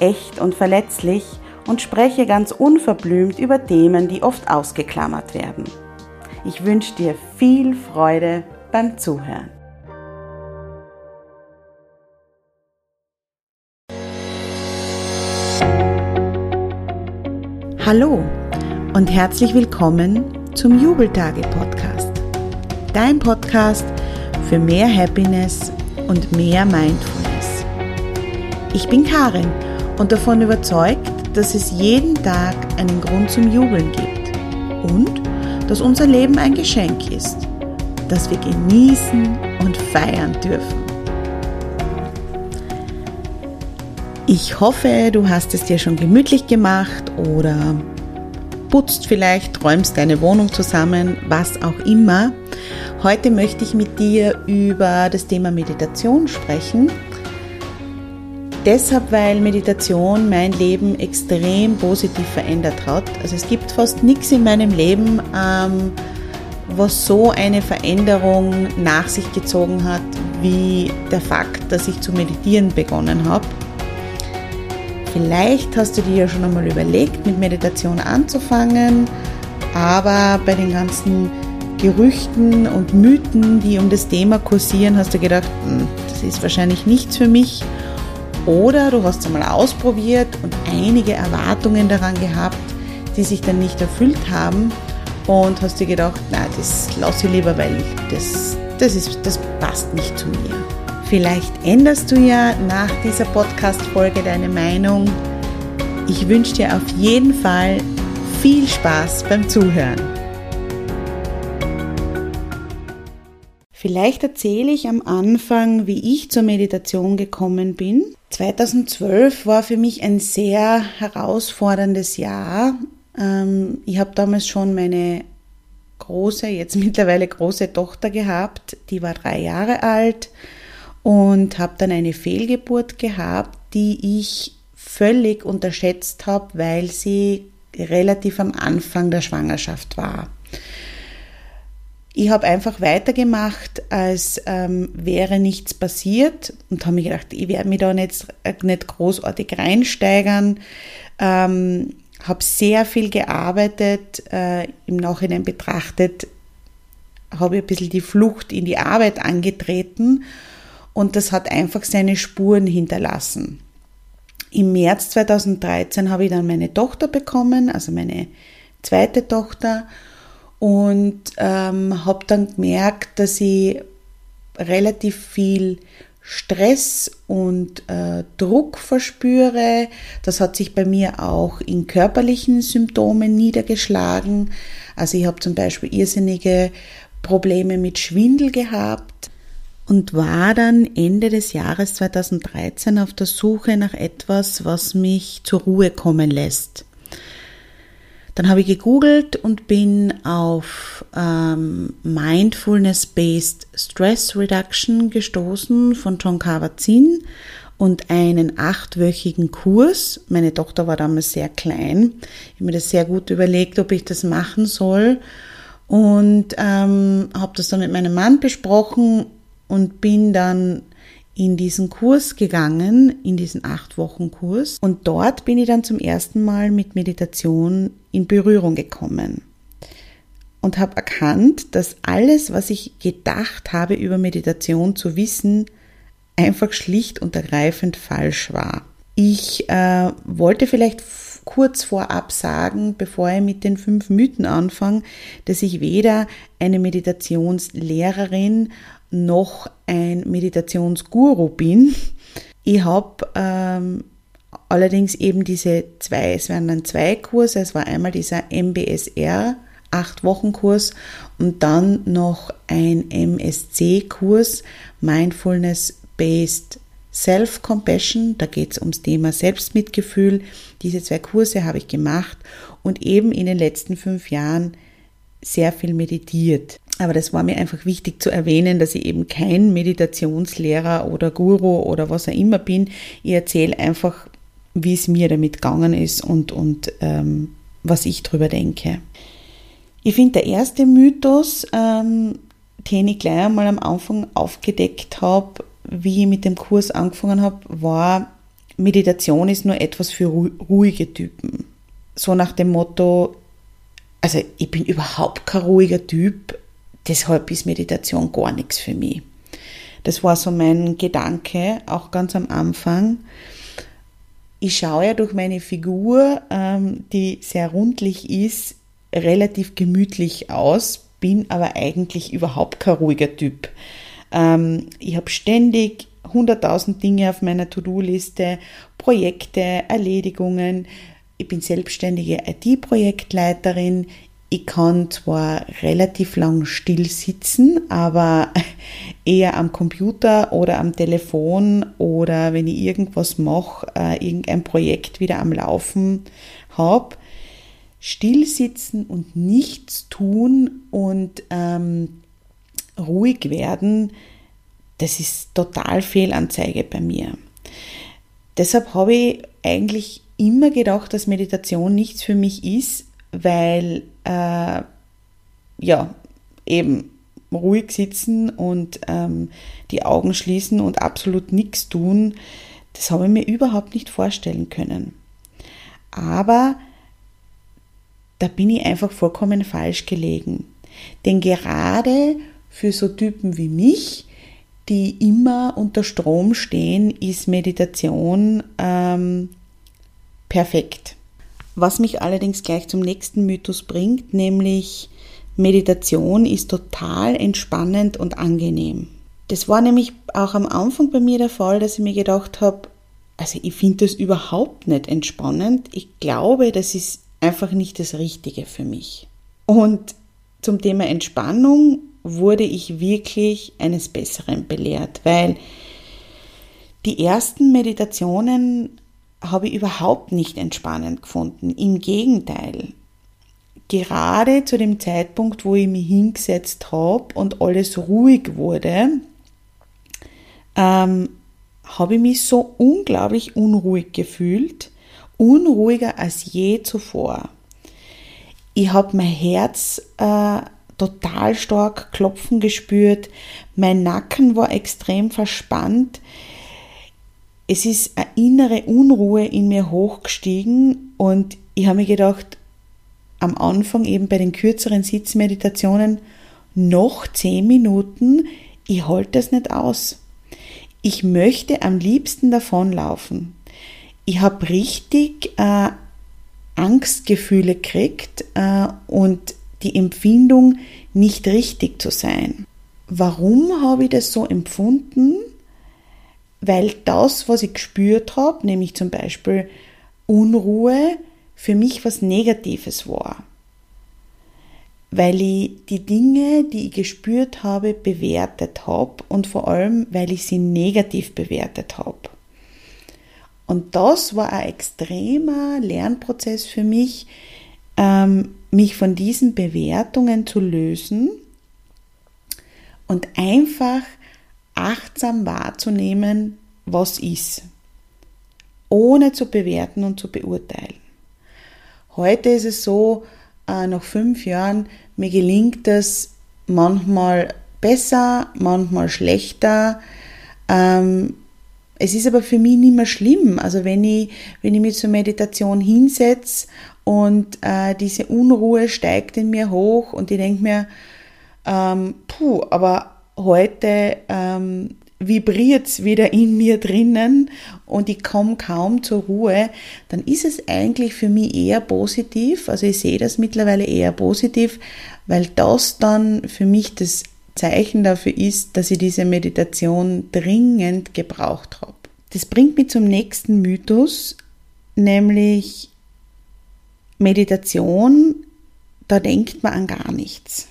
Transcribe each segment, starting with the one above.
echt und verletzlich und spreche ganz unverblümt über Themen, die oft ausgeklammert werden. Ich wünsche dir viel Freude beim Zuhören. Hallo und herzlich willkommen zum Jubeltage-Podcast. Dein Podcast für mehr Happiness und mehr Mindfulness. Ich bin Karin und davon überzeugt, dass es jeden Tag einen Grund zum Jubeln gibt und dass unser Leben ein Geschenk ist, das wir genießen und feiern dürfen. Ich hoffe, du hast es dir schon gemütlich gemacht oder putzt vielleicht, räumst deine Wohnung zusammen, was auch immer. Heute möchte ich mit dir über das Thema Meditation sprechen deshalb, weil Meditation mein Leben extrem positiv verändert hat. Also es gibt fast nichts in meinem Leben, ähm, was so eine Veränderung nach sich gezogen hat, wie der Fakt, dass ich zu meditieren begonnen habe. Vielleicht hast du dir ja schon einmal überlegt, mit Meditation anzufangen, aber bei den ganzen Gerüchten und Mythen, die um das Thema kursieren, hast du gedacht, hm, das ist wahrscheinlich nichts für mich oder du hast es einmal ausprobiert und einige Erwartungen daran gehabt, die sich dann nicht erfüllt haben und hast dir gedacht, na, das lasse ich lieber, weil das, das, ist, das passt nicht zu mir. Vielleicht änderst du ja nach dieser Podcast-Folge deine Meinung. Ich wünsche dir auf jeden Fall viel Spaß beim Zuhören. Vielleicht erzähle ich am Anfang, wie ich zur Meditation gekommen bin. 2012 war für mich ein sehr herausforderndes Jahr. Ähm, ich habe damals schon meine große, jetzt mittlerweile große Tochter gehabt, die war drei Jahre alt und habe dann eine Fehlgeburt gehabt, die ich völlig unterschätzt habe, weil sie relativ am Anfang der Schwangerschaft war. Ich habe einfach weitergemacht, als ähm, wäre nichts passiert und habe mir gedacht, ich werde mich da nicht, nicht großartig reinsteigern. Ähm, habe sehr viel gearbeitet, äh, im Nachhinein betrachtet, habe ich ein bisschen die Flucht in die Arbeit angetreten und das hat einfach seine Spuren hinterlassen. Im März 2013 habe ich dann meine Tochter bekommen, also meine zweite Tochter und ähm, habe dann gemerkt, dass ich relativ viel Stress und äh, Druck verspüre. Das hat sich bei mir auch in körperlichen Symptomen niedergeschlagen. Also ich habe zum Beispiel irrsinnige Probleme mit Schwindel gehabt und war dann Ende des Jahres 2013 auf der Suche nach etwas, was mich zur Ruhe kommen lässt. Dann habe ich gegoogelt und bin auf ähm, Mindfulness-Based Stress Reduction gestoßen von John Kabat-Zinn und einen achtwöchigen Kurs. Meine Tochter war damals sehr klein. Ich habe mir das sehr gut überlegt, ob ich das machen soll und ähm, habe das dann mit meinem Mann besprochen und bin dann in diesen Kurs gegangen, in diesen acht Wochen Kurs. Und dort bin ich dann zum ersten Mal mit Meditation in Berührung gekommen und habe erkannt, dass alles, was ich gedacht habe über Meditation zu wissen, einfach schlicht und ergreifend falsch war. Ich äh, wollte vielleicht kurz vorab sagen, bevor ich mit den fünf Mythen anfange, dass ich weder eine Meditationslehrerin noch ein Meditationsguru bin. Ich habe ähm, allerdings eben diese zwei, es waren dann zwei Kurse, es war einmal dieser MBSR, acht Wochen Kurs und dann noch ein MSC-Kurs, Mindfulness Based Self-Compassion, da geht es ums Thema Selbstmitgefühl. Diese zwei Kurse habe ich gemacht und eben in den letzten fünf Jahren sehr viel meditiert. Aber das war mir einfach wichtig zu erwähnen, dass ich eben kein Meditationslehrer oder Guru oder was auch immer bin. Ich erzähle einfach, wie es mir damit gegangen ist und, und ähm, was ich drüber denke. Ich finde, der erste Mythos, ähm, den ich gleich einmal am Anfang aufgedeckt habe, wie ich mit dem Kurs angefangen habe, war, Meditation ist nur etwas für ruhige Typen. So nach dem Motto, also ich bin überhaupt kein ruhiger Typ, deshalb ist Meditation gar nichts für mich. Das war so mein Gedanke, auch ganz am Anfang. Ich schaue ja durch meine Figur, ähm, die sehr rundlich ist, relativ gemütlich aus, bin aber eigentlich überhaupt kein ruhiger Typ. Ähm, ich habe ständig 100.000 Dinge auf meiner To-Do-Liste, Projekte, Erledigungen. Ich bin selbstständige IT-Projektleiterin. Ich kann zwar relativ lang still sitzen, aber eher am Computer oder am Telefon oder wenn ich irgendwas mache, äh, irgendein Projekt wieder am Laufen habe. Still sitzen und nichts tun und ähm, ruhig werden, das ist total Fehlanzeige bei mir. Deshalb habe ich eigentlich immer gedacht, dass Meditation nichts für mich ist, weil äh, ja eben ruhig sitzen und ähm, die Augen schließen und absolut nichts tun, das habe ich mir überhaupt nicht vorstellen können. Aber da bin ich einfach vollkommen falsch gelegen. Denn gerade für so Typen wie mich, die immer unter Strom stehen, ist Meditation ähm, perfekt. Was mich allerdings gleich zum nächsten Mythos bringt, nämlich Meditation ist total entspannend und angenehm. Das war nämlich auch am Anfang bei mir der Fall, dass ich mir gedacht habe, also ich finde das überhaupt nicht entspannend. Ich glaube, das ist einfach nicht das Richtige für mich. Und zum Thema Entspannung wurde ich wirklich eines Besseren belehrt, weil die ersten Meditationen habe ich überhaupt nicht entspannend gefunden. Im Gegenteil. Gerade zu dem Zeitpunkt, wo ich mich hingesetzt habe und alles ruhig wurde, ähm, habe ich mich so unglaublich unruhig gefühlt, unruhiger als je zuvor. Ich habe mein Herz äh, total stark klopfen gespürt. Mein Nacken war extrem verspannt. Es ist eine innere Unruhe in mir hochgestiegen und ich habe mir gedacht, am Anfang eben bei den kürzeren Sitzmeditationen, noch zehn Minuten, ich halte das nicht aus. Ich möchte am liebsten davonlaufen. Ich habe richtig äh, Angstgefühle gekriegt äh, und die Empfindung, nicht richtig zu sein. Warum habe ich das so empfunden? Weil das, was ich gespürt habe, nämlich zum Beispiel Unruhe, für mich was Negatives war. Weil ich die Dinge, die ich gespürt habe, bewertet habe und vor allem, weil ich sie negativ bewertet habe. Und das war ein extremer Lernprozess für mich, ähm, mich von diesen Bewertungen zu lösen und einfach achtsam wahrzunehmen, was ist, ohne zu bewerten und zu beurteilen. Heute ist es so, äh, nach fünf Jahren, mir gelingt es manchmal besser, manchmal schlechter. Ähm, es ist aber für mich nicht mehr schlimm. Also wenn ich, wenn ich mich zur Meditation hinsetze und äh, diese Unruhe steigt in mir hoch und ich denke mir, ähm, puh, aber heute ähm, vibriert's wieder in mir drinnen und ich komme kaum zur Ruhe, dann ist es eigentlich für mich eher positiv. Also ich sehe das mittlerweile eher positiv, weil das dann für mich das Zeichen dafür ist, dass ich diese Meditation dringend gebraucht habe. Das bringt mich zum nächsten Mythos, nämlich Meditation, da denkt man an gar nichts.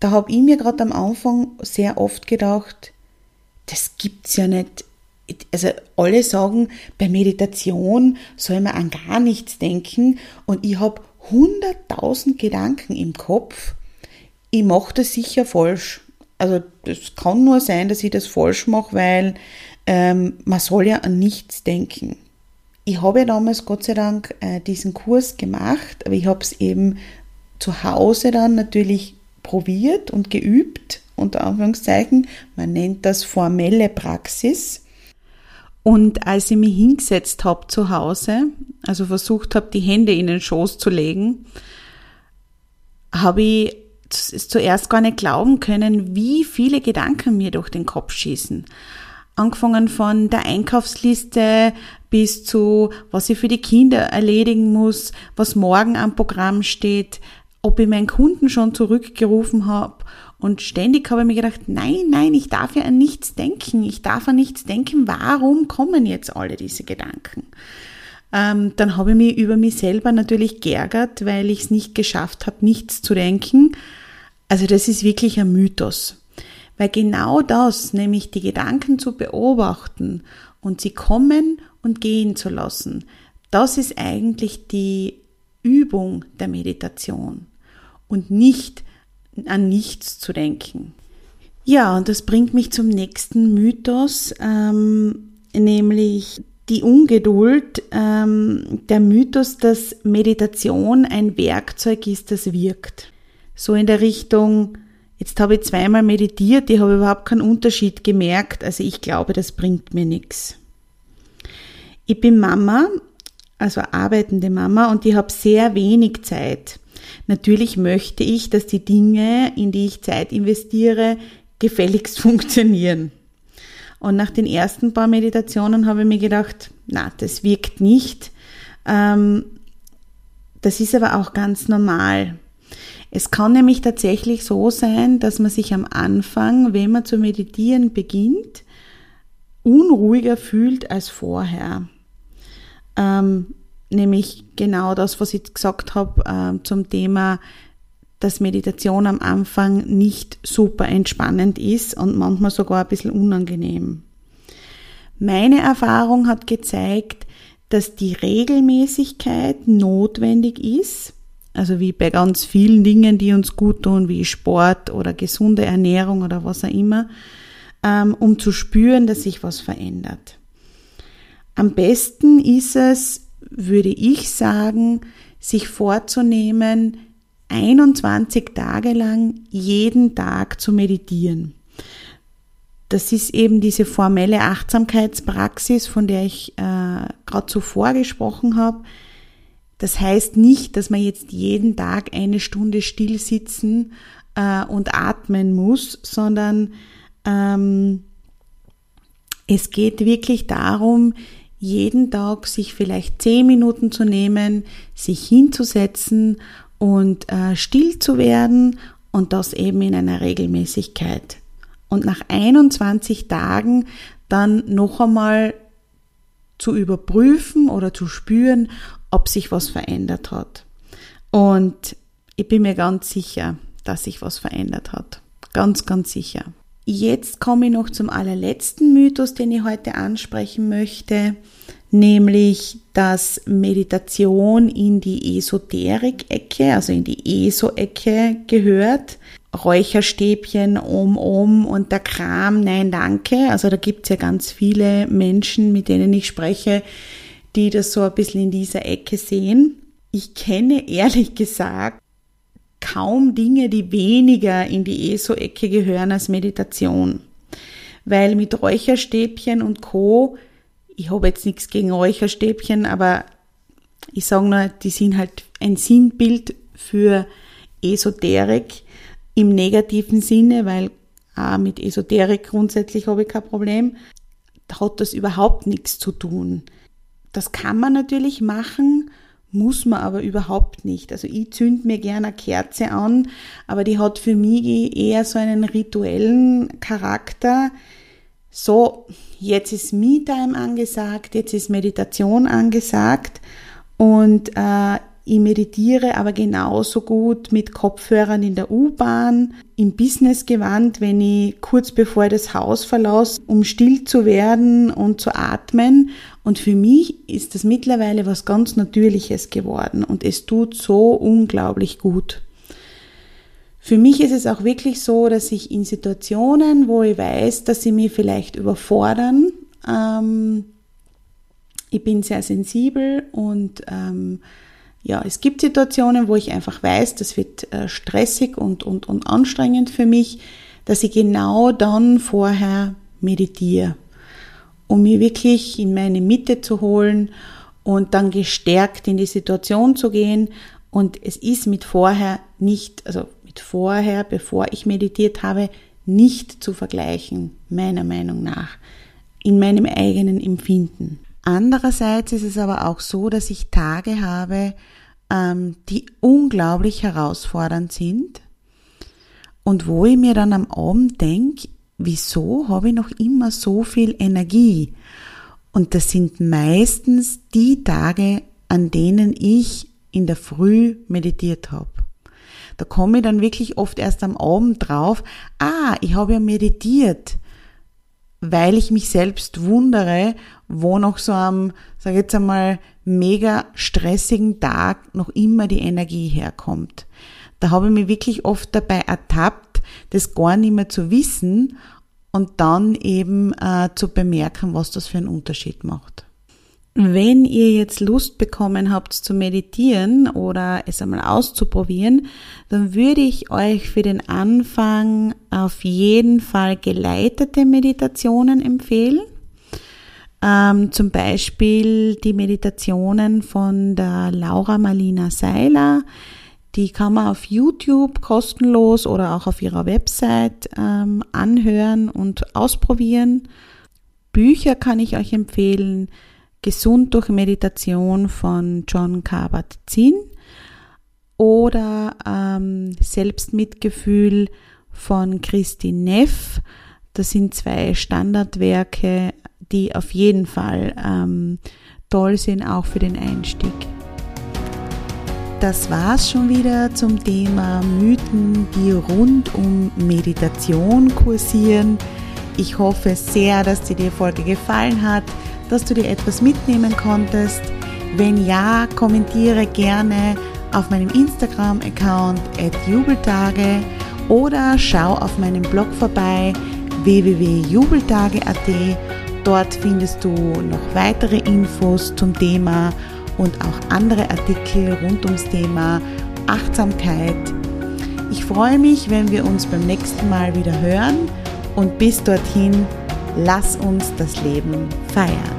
Da habe ich mir gerade am Anfang sehr oft gedacht, das gibt's ja nicht. Also alle sagen, bei Meditation soll man an gar nichts denken und ich habe hunderttausend Gedanken im Kopf. Ich mache das sicher falsch. Also das kann nur sein, dass ich das falsch mache, weil ähm, man soll ja an nichts denken. Ich habe ja damals Gott sei Dank äh, diesen Kurs gemacht, aber ich habe es eben zu Hause dann natürlich probiert und geübt unter Anführungszeichen. Man nennt das formelle Praxis. Und als ich mich hingesetzt habe zu Hause, also versucht habe, die Hände in den Schoß zu legen, habe ich zuerst gar nicht glauben können, wie viele Gedanken mir durch den Kopf schießen. Angefangen von der Einkaufsliste bis zu, was ich für die Kinder erledigen muss, was morgen am Programm steht, ob ich meinen Kunden schon zurückgerufen habe und ständig habe ich mir gedacht, nein, nein, ich darf ja an nichts denken. Ich darf an nichts denken. Warum kommen jetzt alle diese Gedanken? Ähm, dann habe ich mich über mich selber natürlich geärgert, weil ich es nicht geschafft habe, nichts zu denken. Also das ist wirklich ein Mythos. Weil genau das, nämlich die Gedanken zu beobachten und sie kommen und gehen zu lassen, das ist eigentlich die Übung der Meditation und nicht an nichts zu denken. Ja, und das bringt mich zum nächsten Mythos, ähm, nämlich die Ungeduld, ähm, der Mythos, dass Meditation ein Werkzeug ist, das wirkt. So in der Richtung, jetzt habe ich zweimal meditiert, ich habe überhaupt keinen Unterschied gemerkt, also ich glaube, das bringt mir nichts. Ich bin Mama, also arbeitende Mama, und ich habe sehr wenig Zeit. Natürlich möchte ich, dass die Dinge, in die ich Zeit investiere, gefälligst funktionieren. Und nach den ersten paar Meditationen habe ich mir gedacht, na, das wirkt nicht. Ähm, das ist aber auch ganz normal. Es kann nämlich tatsächlich so sein, dass man sich am Anfang, wenn man zu meditieren beginnt, unruhiger fühlt als vorher. Ähm, nämlich genau das, was ich gesagt habe äh, zum Thema, dass Meditation am Anfang nicht super entspannend ist und manchmal sogar ein bisschen unangenehm. Meine Erfahrung hat gezeigt, dass die Regelmäßigkeit notwendig ist, also wie bei ganz vielen Dingen, die uns gut tun, wie Sport oder gesunde Ernährung oder was auch immer, ähm, um zu spüren, dass sich was verändert. Am besten ist es, würde ich sagen, sich vorzunehmen, 21 Tage lang jeden Tag zu meditieren. Das ist eben diese formelle Achtsamkeitspraxis, von der ich äh, gerade zuvor gesprochen habe. Das heißt nicht, dass man jetzt jeden Tag eine Stunde still sitzen äh, und atmen muss, sondern ähm, es geht wirklich darum, jeden Tag sich vielleicht zehn Minuten zu nehmen, sich hinzusetzen und äh, still zu werden und das eben in einer Regelmäßigkeit. Und nach 21 Tagen dann noch einmal zu überprüfen oder zu spüren, ob sich was verändert hat. Und ich bin mir ganz sicher, dass sich was verändert hat. Ganz, ganz sicher. Jetzt komme ich noch zum allerletzten Mythos, den ich heute ansprechen möchte, nämlich dass Meditation in die Esoterik-Ecke, also in die ESO-Ecke gehört. Räucherstäbchen, Om Om und der Kram, nein danke. Also da gibt's ja ganz viele Menschen, mit denen ich spreche, die das so ein bisschen in dieser Ecke sehen. Ich kenne ehrlich gesagt kaum Dinge, die weniger in die ESO-Ecke gehören als Meditation. Weil mit Räucherstäbchen und Co., ich habe jetzt nichts gegen Räucherstäbchen, aber ich sage nur, die sind halt ein Sinnbild für Esoterik im negativen Sinne, weil Auch mit Esoterik grundsätzlich habe ich kein Problem. Da hat das überhaupt nichts zu tun. Das kann man natürlich machen, muss man aber überhaupt nicht. Also ich zünd mir gerne eine Kerze an, aber die hat für mich eher so einen rituellen Charakter. So, jetzt ist Me-Time angesagt, jetzt ist Meditation angesagt und äh, ich meditiere aber genauso gut mit Kopfhörern in der U-Bahn, im Businessgewand, wenn ich kurz bevor ich das Haus verlasse, um still zu werden und zu atmen. Und für mich ist das mittlerweile was ganz Natürliches geworden und es tut so unglaublich gut. Für mich ist es auch wirklich so, dass ich in Situationen, wo ich weiß, dass sie mich vielleicht überfordern, ähm, ich bin sehr sensibel und ähm, ja, es gibt Situationen, wo ich einfach weiß, das wird äh, stressig und, und, und anstrengend für mich, dass ich genau dann vorher meditiere, um mich wirklich in meine Mitte zu holen und dann gestärkt in die Situation zu gehen. Und es ist mit vorher nicht, also mit vorher, bevor ich meditiert habe, nicht zu vergleichen, meiner Meinung nach, in meinem eigenen Empfinden. Andererseits ist es aber auch so, dass ich Tage habe, ähm, die unglaublich herausfordernd sind und wo ich mir dann am Abend denke, wieso habe ich noch immer so viel Energie? Und das sind meistens die Tage, an denen ich in der Früh meditiert habe. Da komme ich dann wirklich oft erst am Abend drauf, ah, ich habe ja meditiert, weil ich mich selbst wundere, wo noch so am, sag jetzt einmal, mega stressigen Tag noch immer die Energie herkommt. Da habe ich mich wirklich oft dabei ertappt, das gar nicht mehr zu wissen und dann eben äh, zu bemerken, was das für einen Unterschied macht. Wenn ihr jetzt Lust bekommen habt zu meditieren oder es einmal auszuprobieren, dann würde ich euch für den Anfang auf jeden Fall geleitete Meditationen empfehlen. Ähm, zum Beispiel die Meditationen von der Laura Marlina Seiler. Die kann man auf YouTube kostenlos oder auch auf ihrer Website ähm, anhören und ausprobieren. Bücher kann ich euch empfehlen. Gesund durch Meditation von John Kabat-Zinn oder ähm, Selbstmitgefühl von Christine Neff. Das sind zwei Standardwerke die auf jeden Fall ähm, toll sind, auch für den Einstieg. Das war's schon wieder zum Thema Mythen, die rund um Meditation kursieren. Ich hoffe sehr, dass dir die Folge gefallen hat, dass du dir etwas mitnehmen konntest. Wenn ja, kommentiere gerne auf meinem Instagram-Account jubeltage oder schau auf meinem Blog vorbei www.jubeltage.at Dort findest du noch weitere Infos zum Thema und auch andere Artikel rund ums Thema Achtsamkeit. Ich freue mich, wenn wir uns beim nächsten Mal wieder hören und bis dorthin, lass uns das Leben feiern.